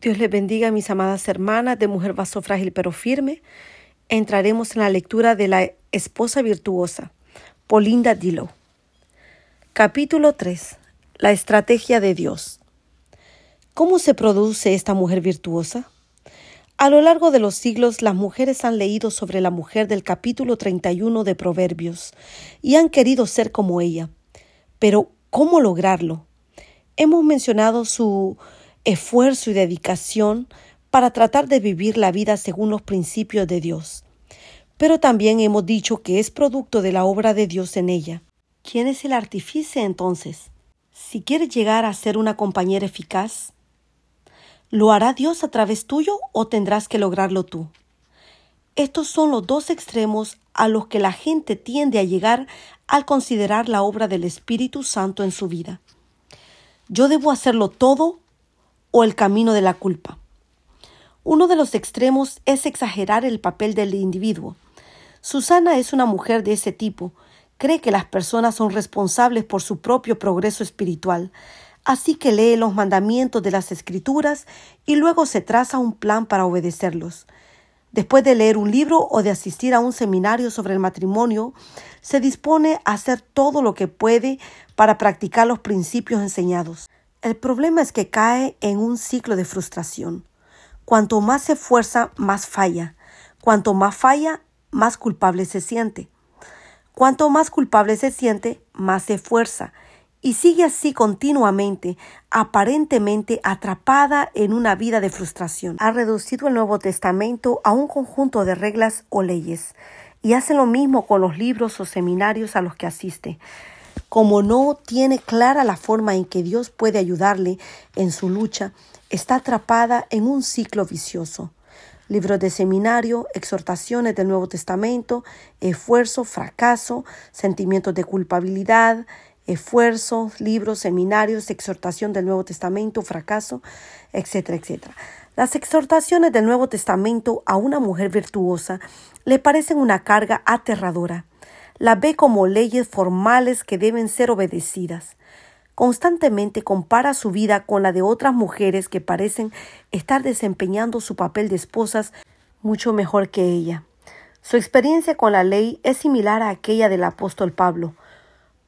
Dios les bendiga, mis amadas hermanas de Mujer Vaso Frágil pero Firme. Entraremos en la lectura de la esposa virtuosa, Polinda Dillow. Capítulo 3. La estrategia de Dios. ¿Cómo se produce esta mujer virtuosa? A lo largo de los siglos, las mujeres han leído sobre la mujer del capítulo 31 de Proverbios y han querido ser como ella. Pero, ¿cómo lograrlo? Hemos mencionado su esfuerzo y dedicación para tratar de vivir la vida según los principios de Dios. Pero también hemos dicho que es producto de la obra de Dios en ella. ¿Quién es el artífice entonces? Si quieres llegar a ser una compañera eficaz, ¿lo hará Dios a través tuyo o tendrás que lograrlo tú? Estos son los dos extremos a los que la gente tiende a llegar al considerar la obra del Espíritu Santo en su vida. Yo debo hacerlo todo o el camino de la culpa. Uno de los extremos es exagerar el papel del individuo. Susana es una mujer de ese tipo. Cree que las personas son responsables por su propio progreso espiritual, así que lee los mandamientos de las escrituras y luego se traza un plan para obedecerlos. Después de leer un libro o de asistir a un seminario sobre el matrimonio, se dispone a hacer todo lo que puede para practicar los principios enseñados. El problema es que cae en un ciclo de frustración. Cuanto más se esfuerza, más falla. Cuanto más falla, más culpable se siente. Cuanto más culpable se siente, más se esfuerza. Y sigue así continuamente, aparentemente atrapada en una vida de frustración. Ha reducido el Nuevo Testamento a un conjunto de reglas o leyes. Y hace lo mismo con los libros o seminarios a los que asiste como no tiene clara la forma en que Dios puede ayudarle en su lucha, está atrapada en un ciclo vicioso. Libros de seminario, exhortaciones del Nuevo Testamento, esfuerzo, fracaso, sentimientos de culpabilidad, esfuerzo, libros, seminarios, exhortación del Nuevo Testamento, fracaso, etcétera, etcétera. Las exhortaciones del Nuevo Testamento a una mujer virtuosa le parecen una carga aterradora la ve como leyes formales que deben ser obedecidas. Constantemente compara su vida con la de otras mujeres que parecen estar desempeñando su papel de esposas mucho mejor que ella. Su experiencia con la ley es similar a aquella del apóstol Pablo,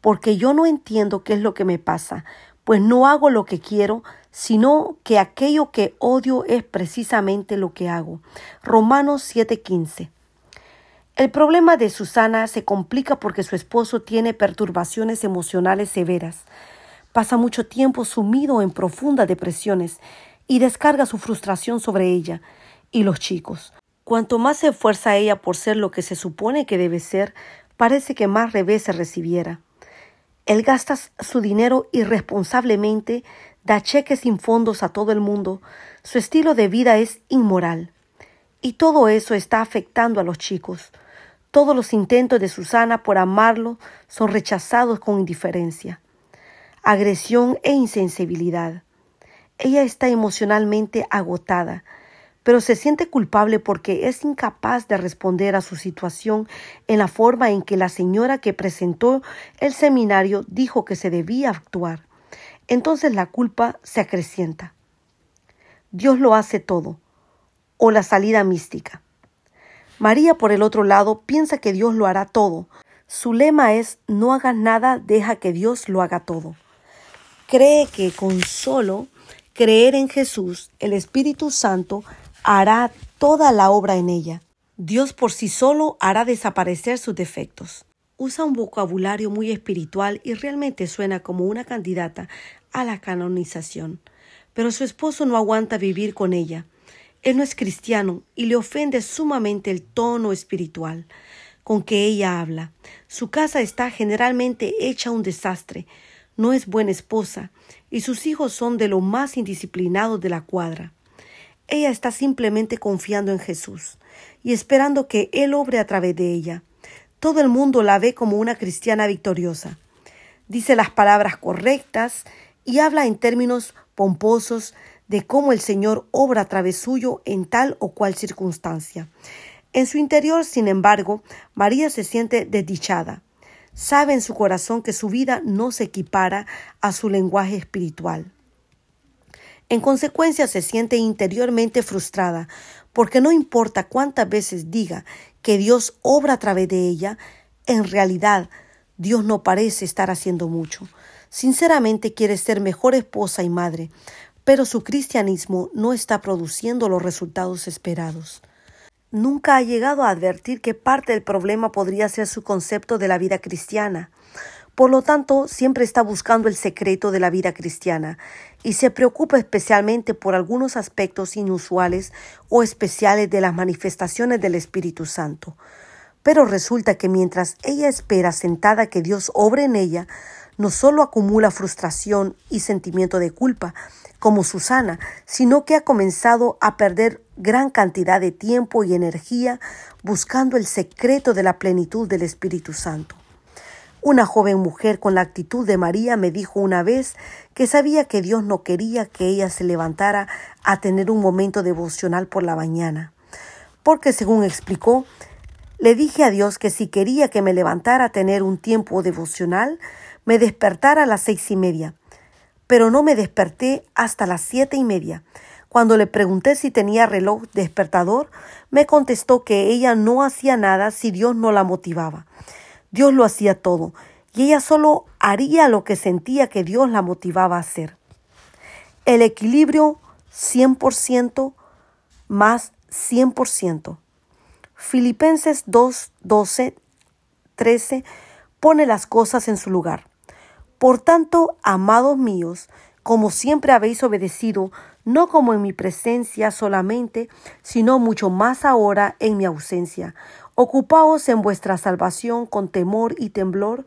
porque yo no entiendo qué es lo que me pasa, pues no hago lo que quiero, sino que aquello que odio es precisamente lo que hago. Romanos 7:15. El problema de Susana se complica porque su esposo tiene perturbaciones emocionales severas. Pasa mucho tiempo sumido en profundas depresiones y descarga su frustración sobre ella y los chicos. Cuanto más se esfuerza ella por ser lo que se supone que debe ser, parece que más revés se recibiera. Él gasta su dinero irresponsablemente, da cheques sin fondos a todo el mundo, su estilo de vida es inmoral. Y todo eso está afectando a los chicos. Todos los intentos de Susana por amarlo son rechazados con indiferencia, agresión e insensibilidad. Ella está emocionalmente agotada, pero se siente culpable porque es incapaz de responder a su situación en la forma en que la señora que presentó el seminario dijo que se debía actuar. Entonces la culpa se acrecienta. Dios lo hace todo, o la salida mística. María, por el otro lado, piensa que Dios lo hará todo. Su lema es no hagas nada, deja que Dios lo haga todo. Cree que con solo creer en Jesús, el Espíritu Santo hará toda la obra en ella. Dios por sí solo hará desaparecer sus defectos. Usa un vocabulario muy espiritual y realmente suena como una candidata a la canonización. Pero su esposo no aguanta vivir con ella. Él no es cristiano y le ofende sumamente el tono espiritual con que ella habla. Su casa está generalmente hecha un desastre, no es buena esposa y sus hijos son de lo más indisciplinados de la cuadra. Ella está simplemente confiando en Jesús y esperando que Él obre a través de ella. Todo el mundo la ve como una cristiana victoriosa. Dice las palabras correctas y habla en términos pomposos de cómo el Señor obra a través suyo en tal o cual circunstancia. En su interior, sin embargo, María se siente desdichada. Sabe en su corazón que su vida no se equipara a su lenguaje espiritual. En consecuencia se siente interiormente frustrada, porque no importa cuántas veces diga que Dios obra a través de ella, en realidad Dios no parece estar haciendo mucho. Sinceramente quiere ser mejor esposa y madre, pero su cristianismo no está produciendo los resultados esperados. Nunca ha llegado a advertir que parte del problema podría ser su concepto de la vida cristiana. Por lo tanto, siempre está buscando el secreto de la vida cristiana y se preocupa especialmente por algunos aspectos inusuales o especiales de las manifestaciones del Espíritu Santo. Pero resulta que mientras ella espera sentada que Dios obre en ella, no solo acumula frustración y sentimiento de culpa, como Susana, sino que ha comenzado a perder gran cantidad de tiempo y energía buscando el secreto de la plenitud del Espíritu Santo. Una joven mujer con la actitud de María me dijo una vez que sabía que Dios no quería que ella se levantara a tener un momento devocional por la mañana, porque según explicó, le dije a Dios que si quería que me levantara a tener un tiempo devocional, me despertara a las seis y media, pero no me desperté hasta las siete y media. Cuando le pregunté si tenía reloj despertador, me contestó que ella no hacía nada si Dios no la motivaba. Dios lo hacía todo y ella solo haría lo que sentía que Dios la motivaba a hacer. El equilibrio 100% más 100%. Filipenses 2, 12, 13 pone las cosas en su lugar. Por tanto, amados míos, como siempre habéis obedecido, no como en mi presencia solamente, sino mucho más ahora en mi ausencia. Ocupaos en vuestra salvación con temor y temblor,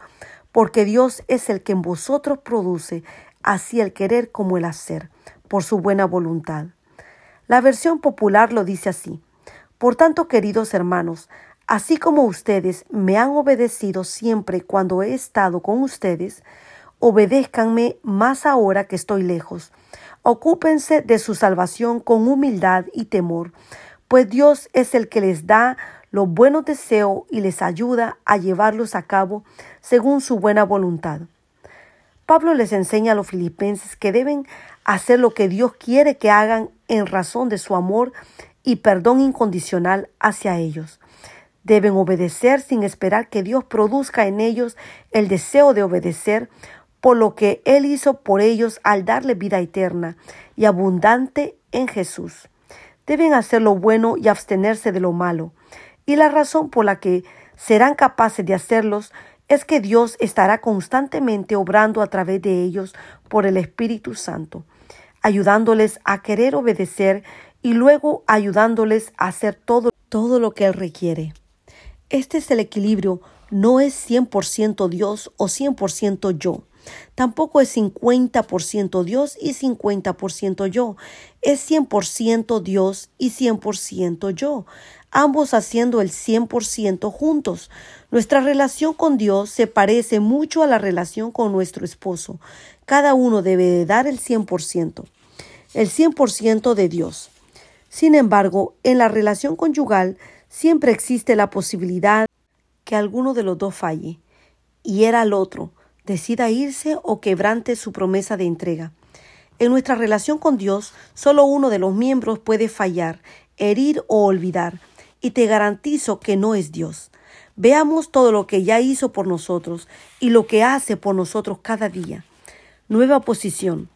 porque Dios es el que en vosotros produce así el querer como el hacer, por su buena voluntad. La versión popular lo dice así. Por tanto, queridos hermanos, así como ustedes me han obedecido siempre cuando he estado con ustedes, obedézcanme más ahora que estoy lejos. Ocúpense de su salvación con humildad y temor, pues Dios es el que les da los buenos deseos y les ayuda a llevarlos a cabo según su buena voluntad. Pablo les enseña a los filipenses que deben hacer lo que Dios quiere que hagan en razón de su amor y perdón incondicional hacia ellos. Deben obedecer sin esperar que Dios produzca en ellos el deseo de obedecer, por lo que Él hizo por ellos al darle vida eterna y abundante en Jesús. Deben hacer lo bueno y abstenerse de lo malo. Y la razón por la que serán capaces de hacerlos es que Dios estará constantemente obrando a través de ellos por el Espíritu Santo, ayudándoles a querer obedecer y luego ayudándoles a hacer todo, todo lo que Él requiere. Este es el equilibrio, no es 100% Dios o 100% yo. Tampoco es 50% Dios y 50% yo. Es 100% Dios y 100% yo. Ambos haciendo el 100% juntos. Nuestra relación con Dios se parece mucho a la relación con nuestro esposo. Cada uno debe de dar el 100%. El 100% de Dios. Sin embargo, en la relación conyugal siempre existe la posibilidad que alguno de los dos falle y era el otro decida irse o quebrante su promesa de entrega. En nuestra relación con Dios, solo uno de los miembros puede fallar, herir o olvidar, y te garantizo que no es Dios. Veamos todo lo que ya hizo por nosotros y lo que hace por nosotros cada día. Nueva posición.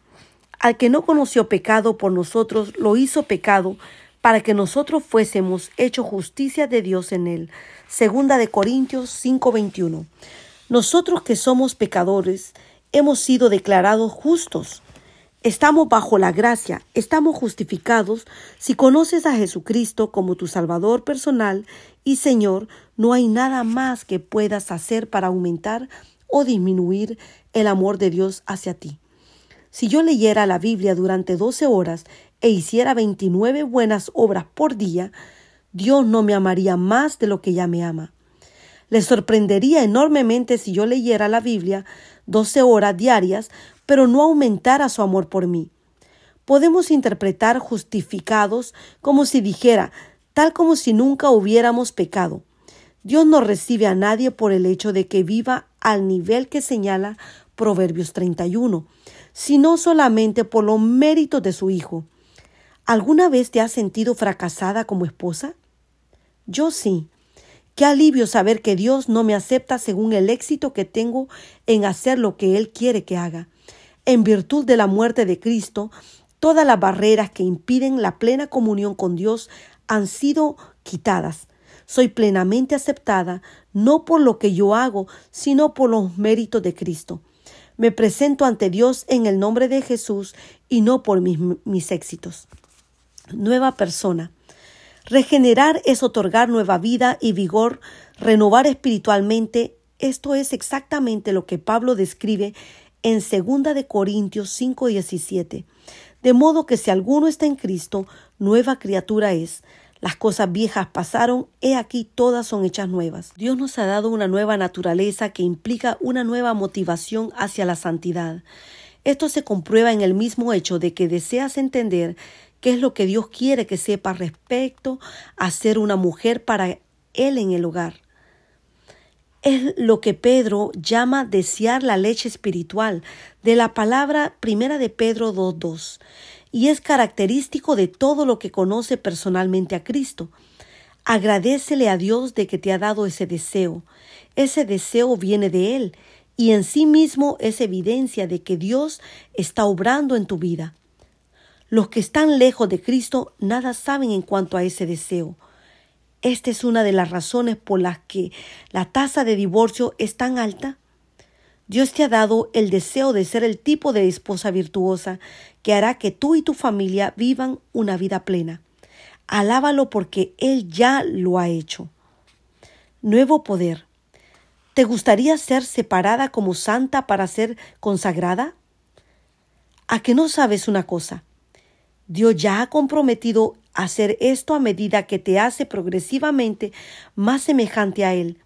Al que no conoció pecado por nosotros, lo hizo pecado para que nosotros fuésemos hecho justicia de Dios en él. Segunda de Corintios 5:21. Nosotros que somos pecadores hemos sido declarados justos. Estamos bajo la gracia, estamos justificados. Si conoces a Jesucristo como tu Salvador personal y Señor, no hay nada más que puedas hacer para aumentar o disminuir el amor de Dios hacia ti. Si yo leyera la Biblia durante doce horas e hiciera veintinueve buenas obras por día, Dios no me amaría más de lo que ya me ama. Le sorprendería enormemente si yo leyera la Biblia doce horas diarias, pero no aumentara su amor por mí. Podemos interpretar justificados como si dijera, tal como si nunca hubiéramos pecado. Dios no recibe a nadie por el hecho de que viva al nivel que señala Proverbios 31, sino solamente por los méritos de su Hijo. ¿Alguna vez te has sentido fracasada como esposa? Yo sí. Qué alivio saber que Dios no me acepta según el éxito que tengo en hacer lo que Él quiere que haga. En virtud de la muerte de Cristo, todas las barreras que impiden la plena comunión con Dios han sido quitadas. Soy plenamente aceptada no por lo que yo hago, sino por los méritos de Cristo. Me presento ante Dios en el nombre de Jesús y no por mis, mis éxitos. Nueva persona. Regenerar es otorgar nueva vida y vigor, renovar espiritualmente. Esto es exactamente lo que Pablo describe en 2 de Corintios 5:17. De modo que si alguno está en Cristo, nueva criatura es. Las cosas viejas pasaron, he aquí todas son hechas nuevas. Dios nos ha dado una nueva naturaleza que implica una nueva motivación hacia la santidad. Esto se comprueba en el mismo hecho de que deseas entender qué es lo que Dios quiere que sepa respecto a ser una mujer para Él en el hogar. Es lo que Pedro llama desear la leche espiritual, de la palabra primera de Pedro 2.2, y es característico de todo lo que conoce personalmente a Cristo. Agradecele a Dios de que te ha dado ese deseo. Ese deseo viene de Él y en sí mismo es evidencia de que Dios está obrando en tu vida. Los que están lejos de Cristo nada saben en cuanto a ese deseo. Esta es una de las razones por las que la tasa de divorcio es tan alta. Dios te ha dado el deseo de ser el tipo de esposa virtuosa que hará que tú y tu familia vivan una vida plena. Alábalo porque Él ya lo ha hecho. Nuevo poder. ¿Te gustaría ser separada como santa para ser consagrada? ¿A que no sabes una cosa? Dios ya ha comprometido hacer esto a medida que te hace progresivamente más semejante a Él.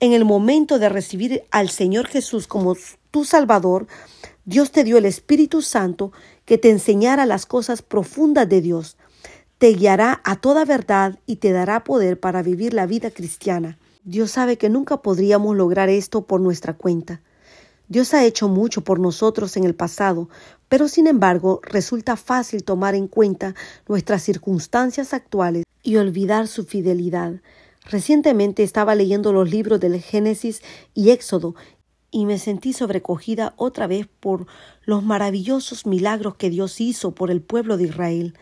En el momento de recibir al Señor Jesús como tu Salvador, Dios te dio el Espíritu Santo que te enseñara las cosas profundas de Dios. Te guiará a toda verdad y te dará poder para vivir la vida cristiana. Dios sabe que nunca podríamos lograr esto por nuestra cuenta. Dios ha hecho mucho por nosotros en el pasado, pero sin embargo resulta fácil tomar en cuenta nuestras circunstancias actuales y olvidar su fidelidad. Recientemente estaba leyendo los libros del Génesis y Éxodo y me sentí sobrecogida otra vez por los maravillosos milagros que Dios hizo por el pueblo de Israel.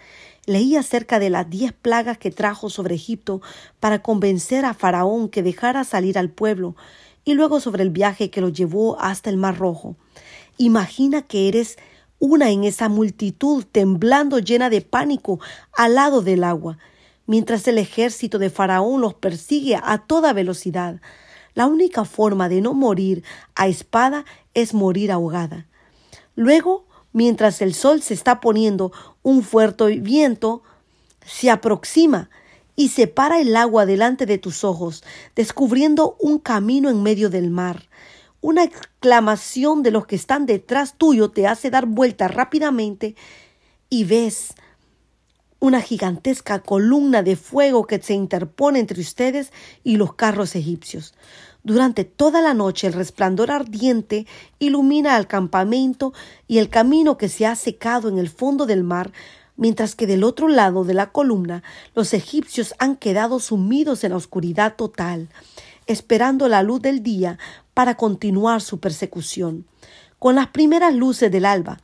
Leí acerca de las diez plagas que trajo sobre Egipto para convencer a Faraón que dejara salir al pueblo, y luego sobre el viaje que lo llevó hasta el Mar Rojo. Imagina que eres una en esa multitud temblando llena de pánico al lado del agua, mientras el ejército de Faraón los persigue a toda velocidad. La única forma de no morir a espada es morir ahogada. Luego, mientras el sol se está poniendo, un fuerte viento se aproxima y separa el agua delante de tus ojos, descubriendo un camino en medio del mar. Una exclamación de los que están detrás tuyo te hace dar vuelta rápidamente y ves una gigantesca columna de fuego que se interpone entre ustedes y los carros egipcios. Durante toda la noche el resplandor ardiente ilumina el campamento y el camino que se ha secado en el fondo del mar mientras que del otro lado de la columna los egipcios han quedado sumidos en la oscuridad total, esperando la luz del día para continuar su persecución. Con las primeras luces del alba,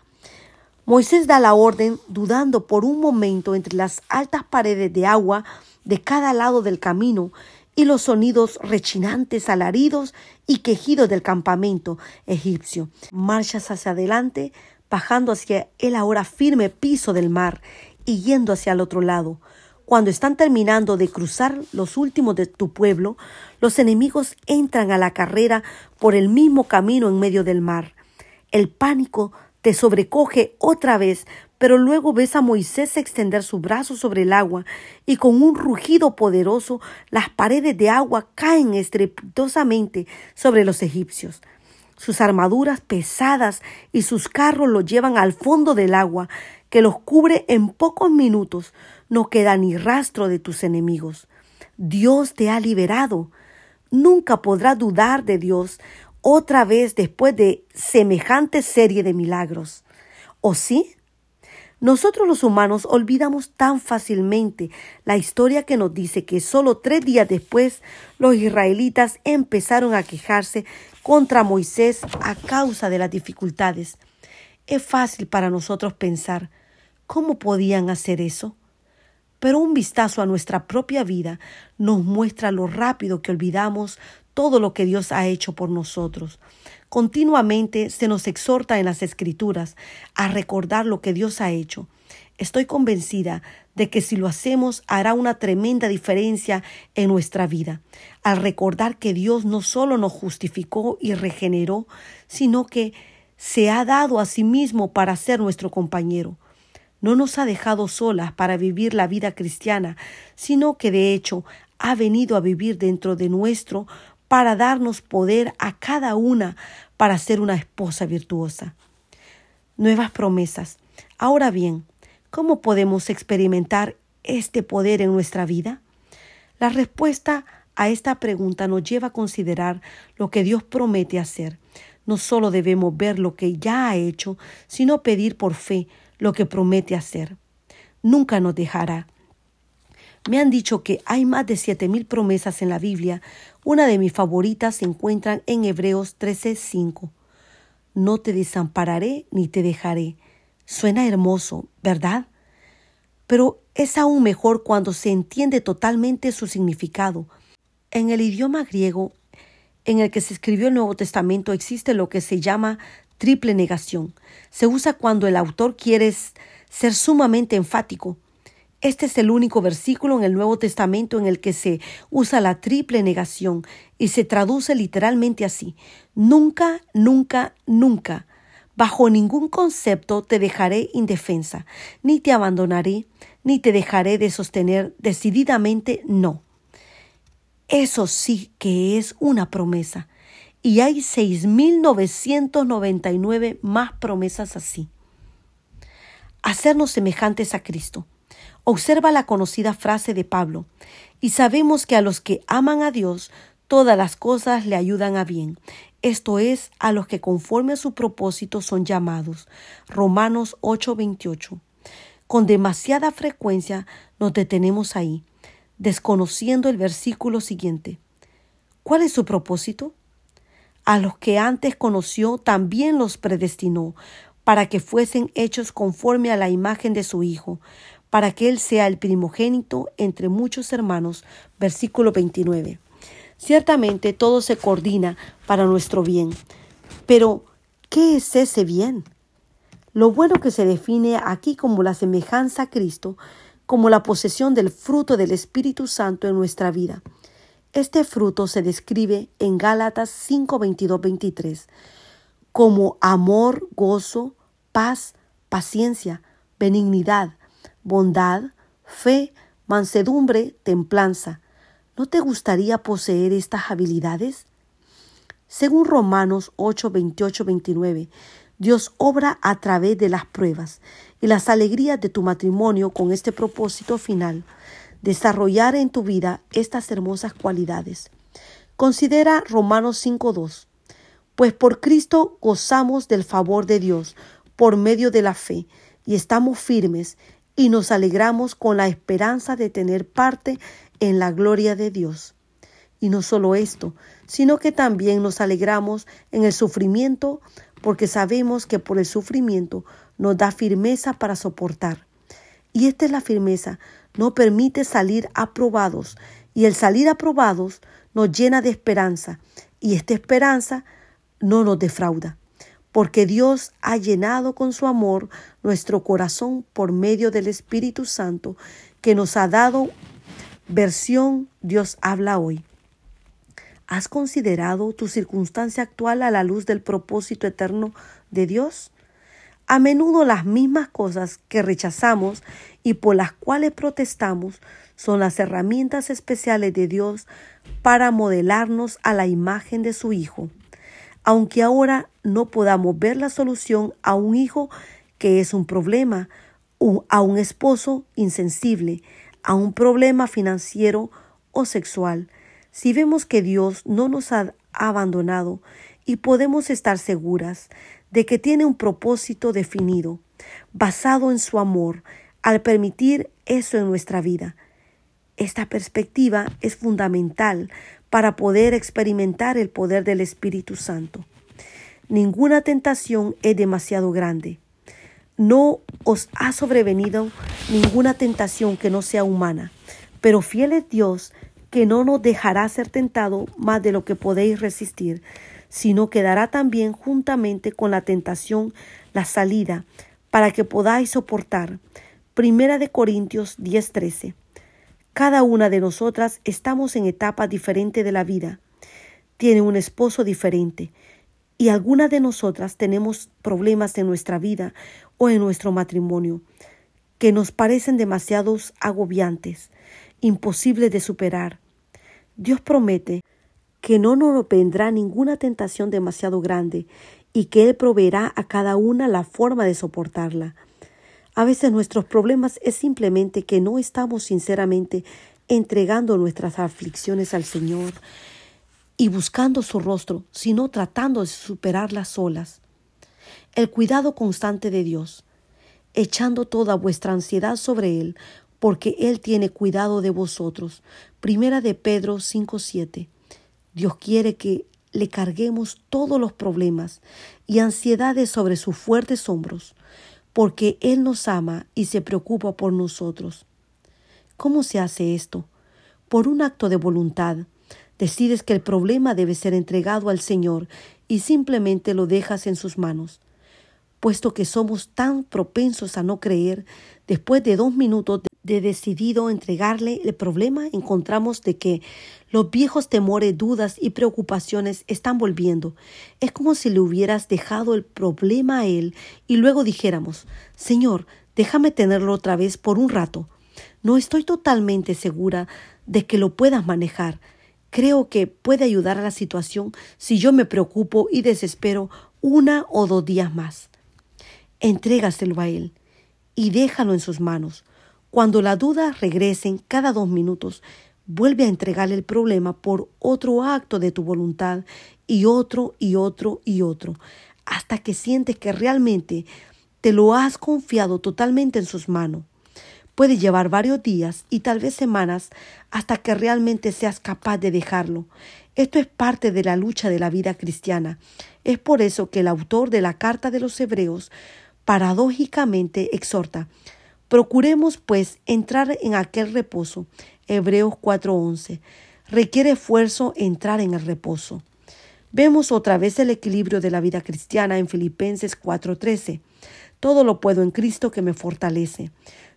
Moisés da la orden, dudando por un momento entre las altas paredes de agua de cada lado del camino y los sonidos rechinantes, alaridos y quejidos del campamento egipcio. Marchas hacia adelante, bajando hacia el ahora firme piso del mar y yendo hacia el otro lado. Cuando están terminando de cruzar los últimos de tu pueblo, los enemigos entran a la carrera por el mismo camino en medio del mar. El pánico te sobrecoge otra vez, pero luego ves a Moisés extender su brazo sobre el agua y con un rugido poderoso las paredes de agua caen estrepitosamente sobre los egipcios. Sus armaduras pesadas y sus carros los llevan al fondo del agua, que los cubre en pocos minutos. No queda ni rastro de tus enemigos. Dios te ha liberado. Nunca podrás dudar de Dios otra vez después de semejante serie de milagros. ¿O sí? Nosotros los humanos olvidamos tan fácilmente la historia que nos dice que solo tres días después los israelitas empezaron a quejarse contra Moisés a causa de las dificultades. Es fácil para nosotros pensar, ¿cómo podían hacer eso? Pero un vistazo a nuestra propia vida nos muestra lo rápido que olvidamos todo lo que Dios ha hecho por nosotros. Continuamente se nos exhorta en las Escrituras a recordar lo que Dios ha hecho. Estoy convencida de que si lo hacemos hará una tremenda diferencia en nuestra vida, al recordar que Dios no solo nos justificó y regeneró, sino que se ha dado a sí mismo para ser nuestro compañero no nos ha dejado solas para vivir la vida cristiana, sino que de hecho ha venido a vivir dentro de nuestro para darnos poder a cada una para ser una esposa virtuosa. Nuevas promesas. Ahora bien, ¿cómo podemos experimentar este poder en nuestra vida? La respuesta a esta pregunta nos lleva a considerar lo que Dios promete hacer. No solo debemos ver lo que ya ha hecho, sino pedir por fe lo que promete hacer. Nunca nos dejará. Me han dicho que hay más de siete mil promesas en la Biblia. Una de mis favoritas se encuentra en Hebreos 13:5. No te desampararé ni te dejaré. Suena hermoso, ¿verdad? Pero es aún mejor cuando se entiende totalmente su significado. En el idioma griego en el que se escribió el Nuevo Testamento existe lo que se llama triple negación. Se usa cuando el autor quiere ser sumamente enfático. Este es el único versículo en el Nuevo Testamento en el que se usa la triple negación y se traduce literalmente así. Nunca, nunca, nunca. Bajo ningún concepto te dejaré indefensa, ni te abandonaré, ni te dejaré de sostener decididamente no. Eso sí que es una promesa y hay 6.999 más promesas así. Hacernos semejantes a Cristo. Observa la conocida frase de Pablo, y sabemos que a los que aman a Dios, todas las cosas le ayudan a bien. Esto es, a los que conforme a su propósito son llamados. Romanos 8:28. Con demasiada frecuencia nos detenemos ahí, desconociendo el versículo siguiente. ¿Cuál es su propósito? A los que antes conoció también los predestinó para que fuesen hechos conforme a la imagen de su Hijo, para que Él sea el primogénito entre muchos hermanos. Versículo 29. Ciertamente todo se coordina para nuestro bien. Pero, ¿qué es ese bien? Lo bueno que se define aquí como la semejanza a Cristo, como la posesión del fruto del Espíritu Santo en nuestra vida. Este fruto se describe en Gálatas 5, 22, 23 como amor, gozo, paz, paciencia, benignidad, bondad, fe, mansedumbre, templanza. ¿No te gustaría poseer estas habilidades? Según Romanos 8, 28, 29, Dios obra a través de las pruebas y las alegrías de tu matrimonio con este propósito final desarrollar en tu vida estas hermosas cualidades. Considera Romanos 5.2. Pues por Cristo gozamos del favor de Dios por medio de la fe y estamos firmes y nos alegramos con la esperanza de tener parte en la gloria de Dios. Y no solo esto, sino que también nos alegramos en el sufrimiento porque sabemos que por el sufrimiento nos da firmeza para soportar. Y esta es la firmeza no permite salir aprobados y el salir aprobados nos llena de esperanza y esta esperanza no nos defrauda, porque Dios ha llenado con su amor nuestro corazón por medio del Espíritu Santo que nos ha dado versión Dios habla hoy. ¿Has considerado tu circunstancia actual a la luz del propósito eterno de Dios? A menudo las mismas cosas que rechazamos y por las cuales protestamos son las herramientas especiales de Dios para modelarnos a la imagen de su Hijo. Aunque ahora no podamos ver la solución a un hijo que es un problema, a un esposo insensible, a un problema financiero o sexual, si vemos que Dios no nos ha abandonado y podemos estar seguras de que tiene un propósito definido, basado en su amor, al permitir eso en nuestra vida. Esta perspectiva es fundamental para poder experimentar el poder del Espíritu Santo. Ninguna tentación es demasiado grande. No os ha sobrevenido ninguna tentación que no sea humana, pero fiel es Dios que no nos dejará ser tentado más de lo que podéis resistir, sino que dará también juntamente con la tentación la salida para que podáis soportar. Primera de Corintios 10:13. Cada una de nosotras estamos en etapas diferentes de la vida. Tiene un esposo diferente, y algunas de nosotras tenemos problemas en nuestra vida o en nuestro matrimonio que nos parecen demasiados agobiantes, imposibles de superar. Dios promete que no nos vendrá ninguna tentación demasiado grande y que Él proveerá a cada una la forma de soportarla. A veces nuestros problemas es simplemente que no estamos sinceramente entregando nuestras aflicciones al Señor y buscando su rostro, sino tratando de superarlas solas. El cuidado constante de Dios, echando toda vuestra ansiedad sobre Él, porque Él tiene cuidado de vosotros. Primera de Pedro 5.7. Dios quiere que le carguemos todos los problemas y ansiedades sobre sus fuertes hombros, porque Él nos ama y se preocupa por nosotros. ¿Cómo se hace esto? Por un acto de voluntad, Decides que el problema debe ser entregado al Señor y simplemente lo dejas en sus manos. Puesto que somos tan propensos a no creer, después de dos minutos de decidido entregarle el problema, encontramos de que los viejos temores, dudas y preocupaciones están volviendo. Es como si le hubieras dejado el problema a él y luego dijéramos, Señor, déjame tenerlo otra vez por un rato. No estoy totalmente segura de que lo puedas manejar. Creo que puede ayudar a la situación si yo me preocupo y desespero una o dos días más. Entrégaselo a Él y déjalo en sus manos. Cuando la duda regresen cada dos minutos, vuelve a entregarle el problema por otro acto de tu voluntad y otro y otro y otro, hasta que sientes que realmente te lo has confiado totalmente en sus manos. Puede llevar varios días y tal vez semanas hasta que realmente seas capaz de dejarlo. Esto es parte de la lucha de la vida cristiana. Es por eso que el autor de la carta de los Hebreos paradójicamente exhorta Procuremos, pues, entrar en aquel reposo. Hebreos 4:11. Requiere esfuerzo entrar en el reposo. Vemos otra vez el equilibrio de la vida cristiana en Filipenses 4:13. Todo lo puedo en Cristo que me fortalece.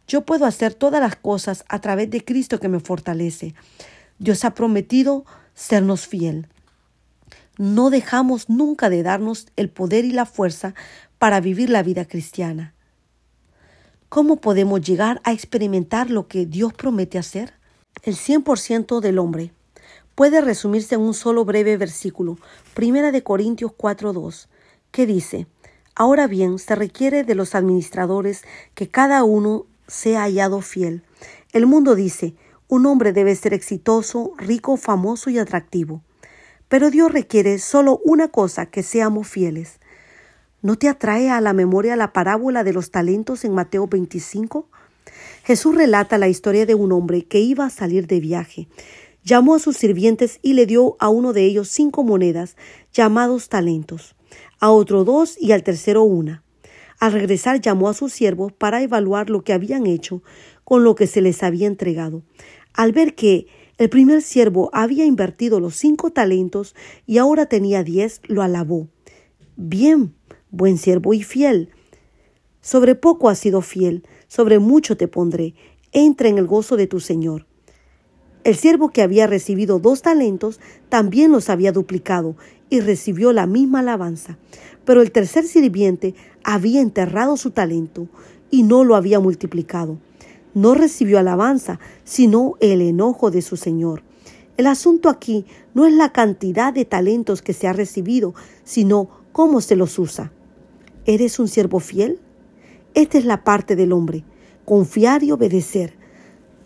Yo puedo hacer todas las cosas a través de Cristo que me fortalece. Dios ha prometido sernos fiel. No dejamos nunca de darnos el poder y la fuerza para vivir la vida cristiana. ¿Cómo podemos llegar a experimentar lo que Dios promete hacer? El 100% del hombre puede resumirse en un solo breve versículo, Primera de Corintios 4:2, que dice: Ahora bien, se requiere de los administradores que cada uno sea hallado fiel. El mundo dice, un hombre debe ser exitoso, rico, famoso y atractivo. Pero Dios requiere solo una cosa, que seamos fieles. ¿No te atrae a la memoria la parábola de los talentos en Mateo 25? Jesús relata la historia de un hombre que iba a salir de viaje. Llamó a sus sirvientes y le dio a uno de ellos cinco monedas, llamados talentos, a otro dos y al tercero una. Al regresar llamó a sus siervos para evaluar lo que habían hecho con lo que se les había entregado. Al ver que el primer siervo había invertido los cinco talentos y ahora tenía diez, lo alabó. Bien, buen siervo y fiel. Sobre poco has sido fiel, sobre mucho te pondré. Entra en el gozo de tu Señor. El siervo que había recibido dos talentos también los había duplicado y recibió la misma alabanza. Pero el tercer sirviente había enterrado su talento y no lo había multiplicado. No recibió alabanza, sino el enojo de su Señor. El asunto aquí no es la cantidad de talentos que se ha recibido, sino cómo se los usa. ¿Eres un siervo fiel? Esta es la parte del hombre, confiar y obedecer.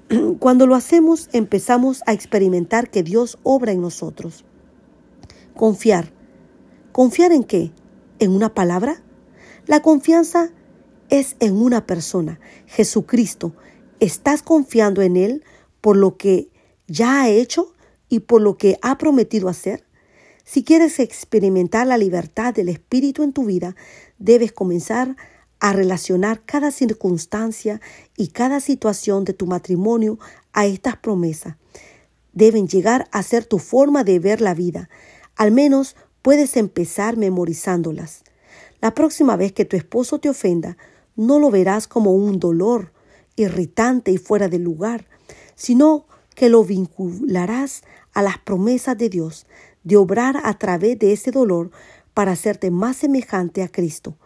Cuando lo hacemos empezamos a experimentar que Dios obra en nosotros. Confiar. ¿Confiar en qué? en una palabra? La confianza es en una persona, Jesucristo. ¿Estás confiando en Él por lo que ya ha hecho y por lo que ha prometido hacer? Si quieres experimentar la libertad del Espíritu en tu vida, debes comenzar a relacionar cada circunstancia y cada situación de tu matrimonio a estas promesas. Deben llegar a ser tu forma de ver la vida. Al menos puedes empezar memorizándolas. La próxima vez que tu esposo te ofenda, no lo verás como un dolor irritante y fuera de lugar, sino que lo vincularás a las promesas de Dios de obrar a través de ese dolor para hacerte más semejante a Cristo.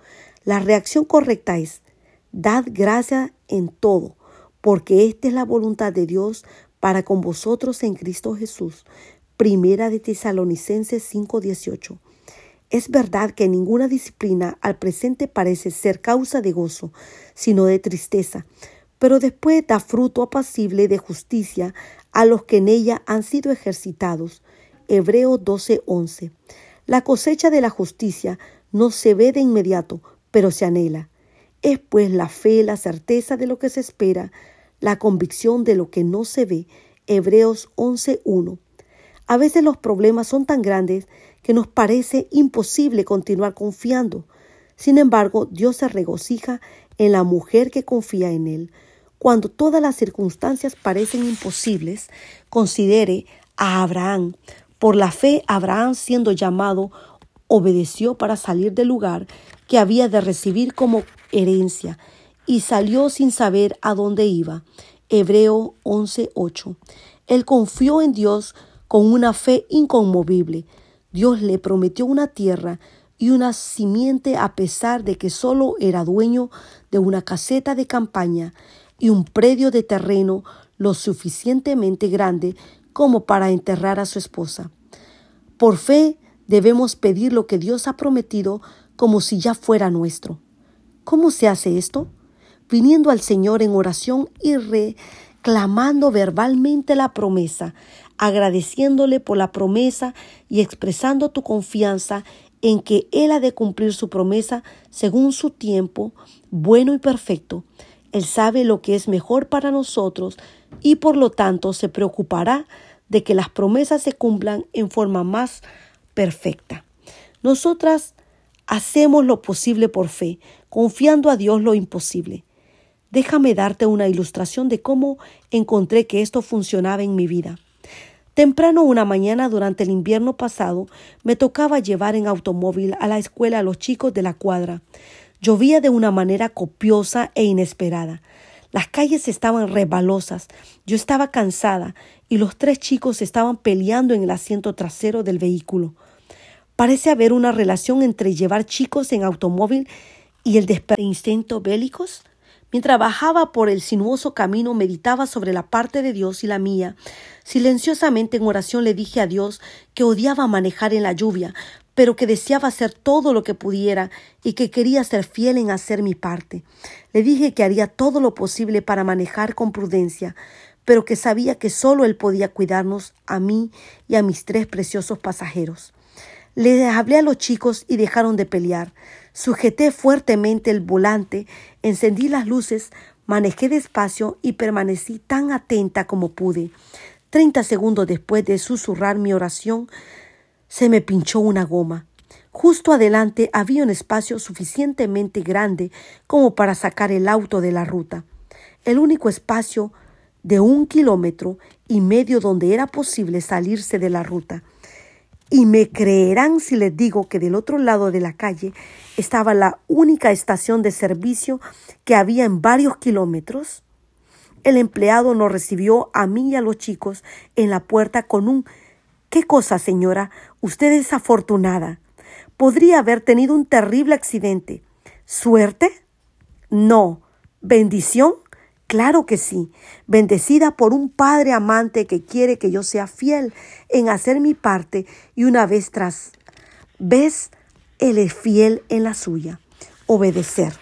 La reacción correcta es, dad gracia en todo, porque esta es la voluntad de Dios para con vosotros en Cristo Jesús. Primera de Tesalonicenses 5:18. Es verdad que ninguna disciplina al presente parece ser causa de gozo, sino de tristeza, pero después da fruto apacible de justicia a los que en ella han sido ejercitados. Hebreo 12:11. La cosecha de la justicia no se ve de inmediato, pero se anhela. Es pues la fe, la certeza de lo que se espera, la convicción de lo que no se ve. Hebreos 11:1. A veces los problemas son tan grandes que nos parece imposible continuar confiando. Sin embargo, Dios se regocija en la mujer que confía en Él. Cuando todas las circunstancias parecen imposibles, considere a Abraham, por la fe, Abraham, siendo llamado, obedeció para salir del lugar que había de recibir como herencia y salió sin saber a dónde iba. Hebreo 11:8. Él confió en Dios con una fe inconmovible. Dios le prometió una tierra y una simiente a pesar de que solo era dueño de una caseta de campaña y un predio de terreno lo suficientemente grande como para enterrar a su esposa. Por fe debemos pedir lo que Dios ha prometido como si ya fuera nuestro. ¿Cómo se hace esto? Viniendo al Señor en oración y reclamando verbalmente la promesa, agradeciéndole por la promesa y expresando tu confianza en que Él ha de cumplir su promesa según su tiempo, bueno y perfecto. Él sabe lo que es mejor para nosotros y por lo tanto se preocupará de que las promesas se cumplan en forma más perfecta. Nosotras hacemos lo posible por fe, confiando a Dios lo imposible. Déjame darte una ilustración de cómo encontré que esto funcionaba en mi vida. Temprano una mañana durante el invierno pasado me tocaba llevar en automóvil a la escuela a los chicos de la cuadra. Llovía de una manera copiosa e inesperada. Las calles estaban rebalosas, yo estaba cansada y los tres chicos estaban peleando en el asiento trasero del vehículo. Parece haber una relación entre llevar chicos en automóvil y el de instinto bélicos. Mientras bajaba por el sinuoso camino meditaba sobre la parte de Dios y la mía. Silenciosamente en oración le dije a Dios que odiaba manejar en la lluvia, pero que deseaba hacer todo lo que pudiera y que quería ser fiel en hacer mi parte. Le dije que haría todo lo posible para manejar con prudencia, pero que sabía que solo él podía cuidarnos a mí y a mis tres preciosos pasajeros. Le hablé a los chicos y dejaron de pelear. Sujeté fuertemente el volante, encendí las luces, manejé despacio y permanecí tan atenta como pude. Treinta segundos después de susurrar mi oración, se me pinchó una goma. Justo adelante había un espacio suficientemente grande como para sacar el auto de la ruta. El único espacio de un kilómetro y medio donde era posible salirse de la ruta. Y me creerán si les digo que del otro lado de la calle estaba la única estación de servicio que había en varios kilómetros. El empleado nos recibió a mí y a los chicos en la puerta con un ¿Qué cosa, señora? Usted es afortunada. Podría haber tenido un terrible accidente. ¿Suerte? No. ¿Bendición? Claro que sí. Bendecida por un padre amante que quiere que yo sea fiel en hacer mi parte y una vez tras vez, él es fiel en la suya. Obedecer.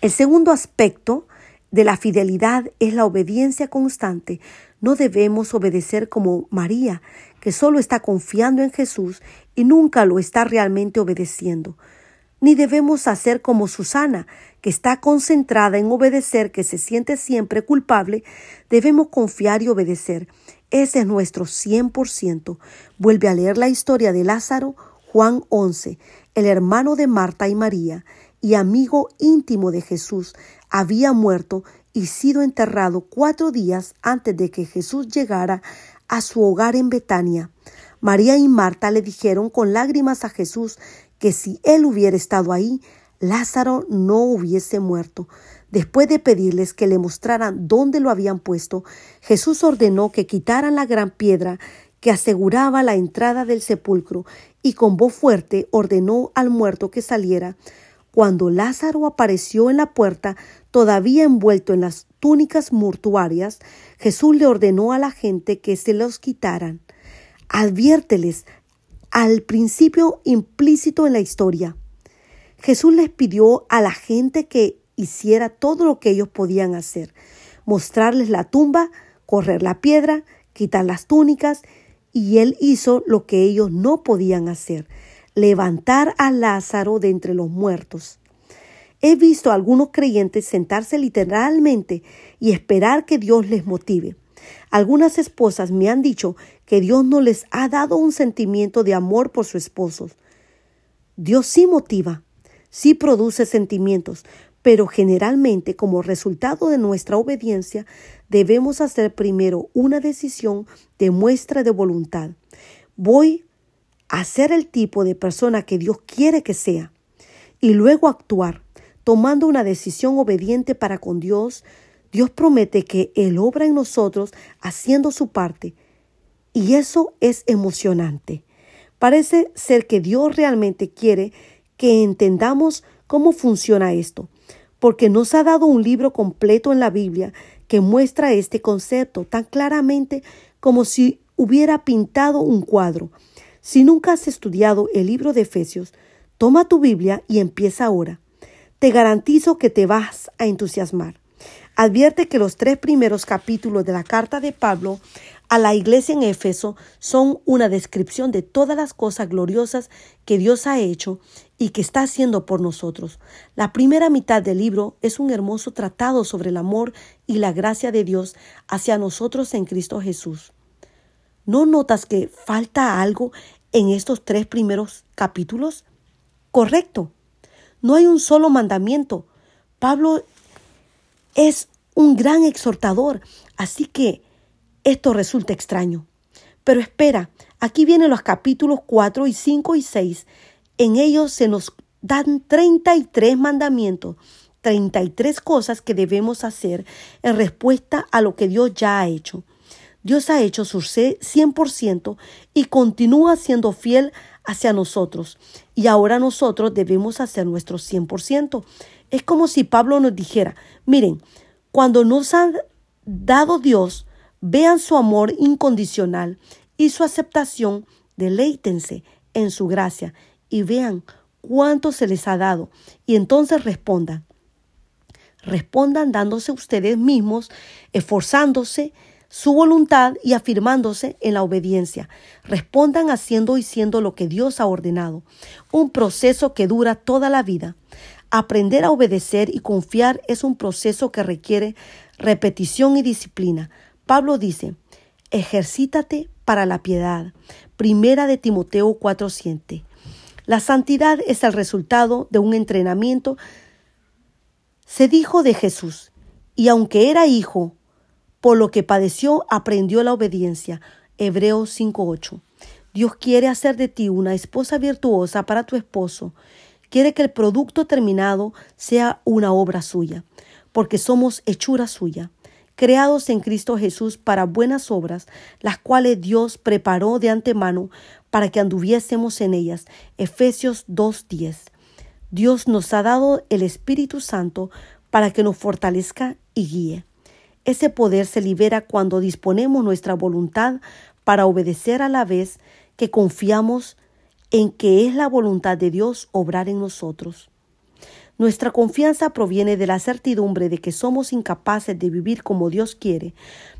El segundo aspecto de la fidelidad es la obediencia constante. No debemos obedecer como María, que solo está confiando en Jesús y nunca lo está realmente obedeciendo. Ni debemos hacer como Susana, que está concentrada en obedecer, que se siente siempre culpable. Debemos confiar y obedecer. Ese es nuestro 100%. Vuelve a leer la historia de Lázaro, Juan 11, el hermano de Marta y María y amigo íntimo de Jesús, había muerto y sido enterrado cuatro días antes de que Jesús llegara a su hogar en Betania. María y Marta le dijeron con lágrimas a Jesús que si él hubiera estado ahí, Lázaro no hubiese muerto. Después de pedirles que le mostraran dónde lo habían puesto, Jesús ordenó que quitaran la gran piedra que aseguraba la entrada del sepulcro y con voz fuerte ordenó al muerto que saliera. Cuando Lázaro apareció en la puerta, todavía envuelto en las túnicas mortuarias, Jesús le ordenó a la gente que se los quitaran. Adviérteles al principio implícito en la historia. Jesús les pidió a la gente que hiciera todo lo que ellos podían hacer, mostrarles la tumba, correr la piedra, quitar las túnicas, y él hizo lo que ellos no podían hacer, levantar a Lázaro de entre los muertos. He visto a algunos creyentes sentarse literalmente y esperar que Dios les motive. Algunas esposas me han dicho que Dios no les ha dado un sentimiento de amor por su esposo. Dios sí motiva, sí produce sentimientos, pero generalmente como resultado de nuestra obediencia debemos hacer primero una decisión de muestra de voluntad. Voy a ser el tipo de persona que Dios quiere que sea y luego actuar, tomando una decisión obediente para con Dios, Dios promete que Él obra en nosotros haciendo su parte. Y eso es emocionante. Parece ser que Dios realmente quiere que entendamos cómo funciona esto, porque nos ha dado un libro completo en la Biblia que muestra este concepto tan claramente como si hubiera pintado un cuadro. Si nunca has estudiado el libro de Efesios, toma tu Biblia y empieza ahora. Te garantizo que te vas a entusiasmar advierte que los tres primeros capítulos de la carta de Pablo a la iglesia en Éfeso son una descripción de todas las cosas gloriosas que Dios ha hecho y que está haciendo por nosotros. La primera mitad del libro es un hermoso tratado sobre el amor y la gracia de Dios hacia nosotros en Cristo Jesús. ¿No notas que falta algo en estos tres primeros capítulos? Correcto. No hay un solo mandamiento. Pablo es un gran exhortador, así que esto resulta extraño. Pero espera, aquí vienen los capítulos 4 y 5 y 6. En ellos se nos dan 33 mandamientos, 33 cosas que debemos hacer en respuesta a lo que Dios ya ha hecho. Dios ha hecho su 100% y continúa siendo fiel hacia nosotros. Y ahora nosotros debemos hacer nuestro 100%. Es como si Pablo nos dijera, miren, cuando nos ha dado Dios, vean su amor incondicional y su aceptación, deleítense en su gracia y vean cuánto se les ha dado y entonces respondan. Respondan dándose ustedes mismos, esforzándose, su voluntad y afirmándose en la obediencia. Respondan haciendo y siendo lo que Dios ha ordenado. Un proceso que dura toda la vida. Aprender a obedecer y confiar es un proceso que requiere repetición y disciplina. Pablo dice, ejercítate para la piedad. Primera de Timoteo 4:7. La santidad es el resultado de un entrenamiento. Se dijo de Jesús, y aunque era hijo, por lo que padeció, aprendió la obediencia. Hebreos 5:8. Dios quiere hacer de ti una esposa virtuosa para tu esposo quiere que el producto terminado sea una obra suya, porque somos hechura suya, creados en Cristo Jesús para buenas obras, las cuales Dios preparó de antemano para que anduviésemos en ellas. Efesios 2.10. Dios nos ha dado el Espíritu Santo para que nos fortalezca y guíe. Ese poder se libera cuando disponemos nuestra voluntad para obedecer a la vez que confiamos en que es la voluntad de Dios obrar en nosotros. Nuestra confianza proviene de la certidumbre de que somos incapaces de vivir como Dios quiere.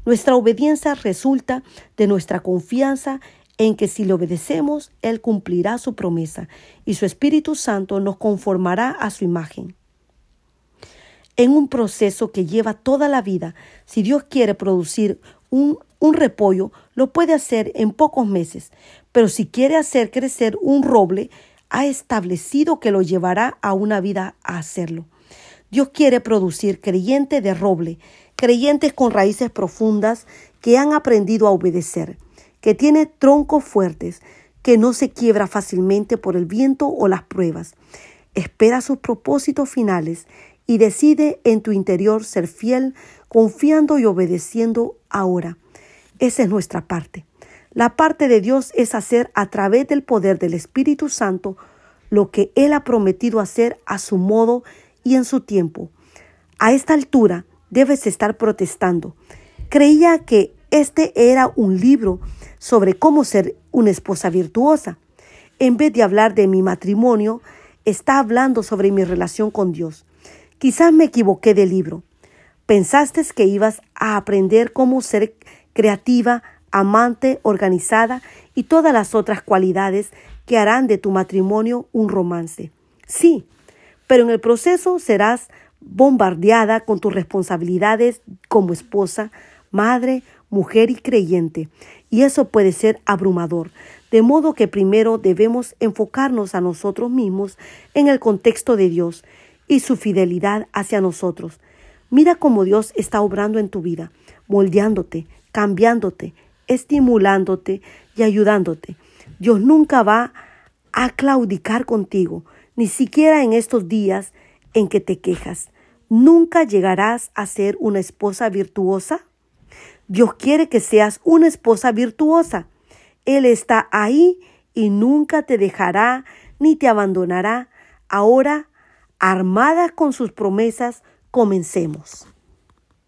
Nuestra obediencia resulta de nuestra confianza en que si le obedecemos, Él cumplirá su promesa y su Espíritu Santo nos conformará a su imagen. En un proceso que lleva toda la vida, si Dios quiere producir un, un repollo, lo puede hacer en pocos meses, pero si quiere hacer crecer un roble, ha establecido que lo llevará a una vida a hacerlo. Dios quiere producir creyentes de roble, creyentes con raíces profundas que han aprendido a obedecer, que tiene troncos fuertes, que no se quiebra fácilmente por el viento o las pruebas. Espera sus propósitos finales y decide en tu interior ser fiel, confiando y obedeciendo ahora. Esa es nuestra parte. La parte de Dios es hacer a través del poder del Espíritu Santo lo que Él ha prometido hacer a su modo y en su tiempo. A esta altura debes estar protestando. Creía que este era un libro sobre cómo ser una esposa virtuosa. En vez de hablar de mi matrimonio, está hablando sobre mi relación con Dios. Quizás me equivoqué de libro. Pensaste que ibas a aprender cómo ser creativa, amante, organizada y todas las otras cualidades que harán de tu matrimonio un romance. Sí, pero en el proceso serás bombardeada con tus responsabilidades como esposa, madre, mujer y creyente, y eso puede ser abrumador. De modo que primero debemos enfocarnos a nosotros mismos en el contexto de Dios y su fidelidad hacia nosotros. Mira cómo Dios está obrando en tu vida, moldeándote, cambiándote, estimulándote y ayudándote. Dios nunca va a claudicar contigo, ni siquiera en estos días en que te quejas. ¿Nunca llegarás a ser una esposa virtuosa? Dios quiere que seas una esposa virtuosa. Él está ahí y nunca te dejará ni te abandonará. Ahora, armada con sus promesas, comencemos.